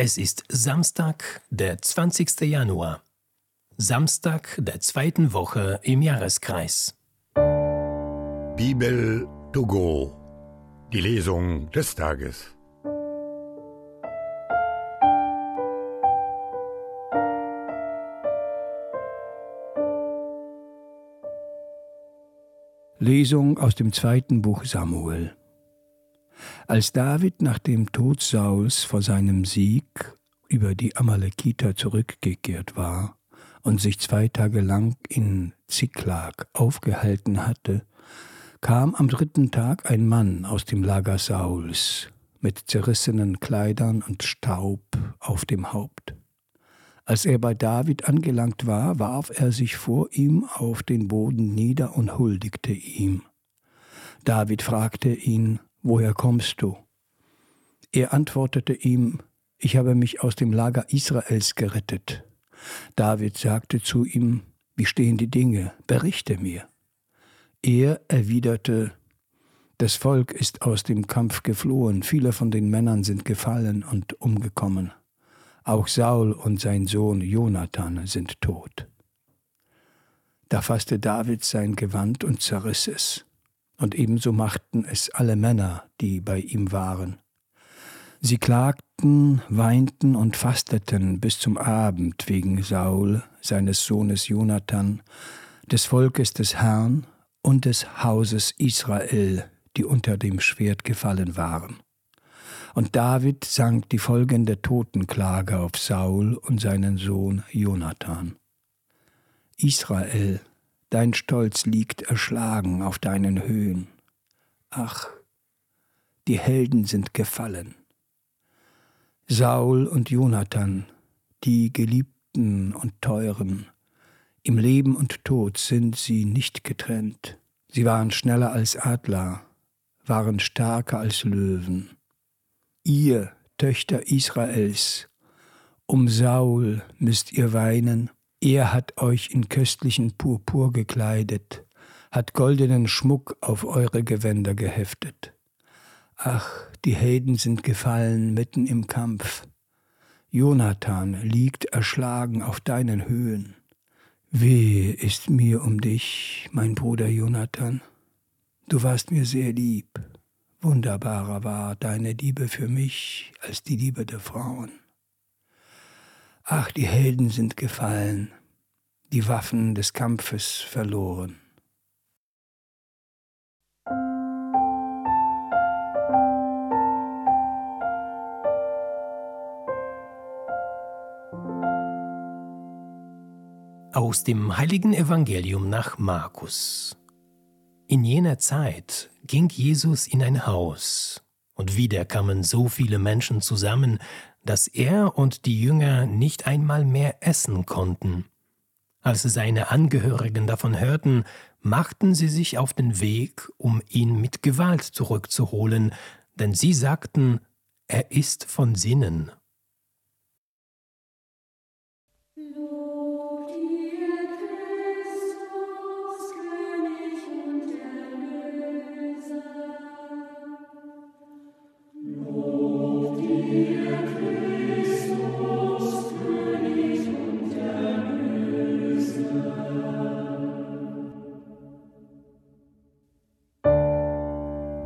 Es ist Samstag, der 20. Januar. Samstag der zweiten Woche im Jahreskreis. Bibel to go. Die Lesung des Tages. Lesung aus dem zweiten Buch Samuel. Als David nach dem Tod Sauls vor seinem Sieg über die Amalekiter zurückgekehrt war und sich zwei Tage lang in Ziklag aufgehalten hatte, kam am dritten Tag ein Mann aus dem Lager Sauls mit zerrissenen Kleidern und Staub auf dem Haupt. Als er bei David angelangt war, warf er sich vor ihm auf den Boden nieder und huldigte ihm. David fragte ihn, Woher kommst du? Er antwortete ihm, Ich habe mich aus dem Lager Israels gerettet. David sagte zu ihm, Wie stehen die Dinge? Berichte mir. Er erwiderte, Das Volk ist aus dem Kampf geflohen, viele von den Männern sind gefallen und umgekommen. Auch Saul und sein Sohn Jonathan sind tot. Da fasste David sein Gewand und zerriss es und ebenso machten es alle Männer, die bei ihm waren. Sie klagten, weinten und fasteten bis zum Abend wegen Saul, seines Sohnes Jonathan, des Volkes des Herrn und des Hauses Israel, die unter dem Schwert gefallen waren. Und David sang die folgende Totenklage auf Saul und seinen Sohn Jonathan. Israel, Dein Stolz liegt erschlagen auf deinen Höhen. Ach, die Helden sind gefallen. Saul und Jonathan, die Geliebten und Teuren, im Leben und Tod sind sie nicht getrennt. Sie waren schneller als Adler, waren stärker als Löwen. Ihr, Töchter Israels, um Saul müsst ihr weinen, er hat euch in köstlichen Purpur gekleidet, hat goldenen Schmuck auf eure Gewänder geheftet. Ach, die Helden sind gefallen mitten im Kampf. Jonathan liegt erschlagen auf deinen Höhen. Weh ist mir um dich, mein Bruder Jonathan. Du warst mir sehr lieb. Wunderbarer war deine Liebe für mich als die Liebe der Frauen. Ach, die Helden sind gefallen, die Waffen des Kampfes verloren. Aus dem heiligen Evangelium nach Markus. In jener Zeit ging Jesus in ein Haus, und wieder kamen so viele Menschen zusammen, dass er und die Jünger nicht einmal mehr essen konnten. Als seine Angehörigen davon hörten, machten sie sich auf den Weg, um ihn mit Gewalt zurückzuholen, denn sie sagten, er ist von Sinnen.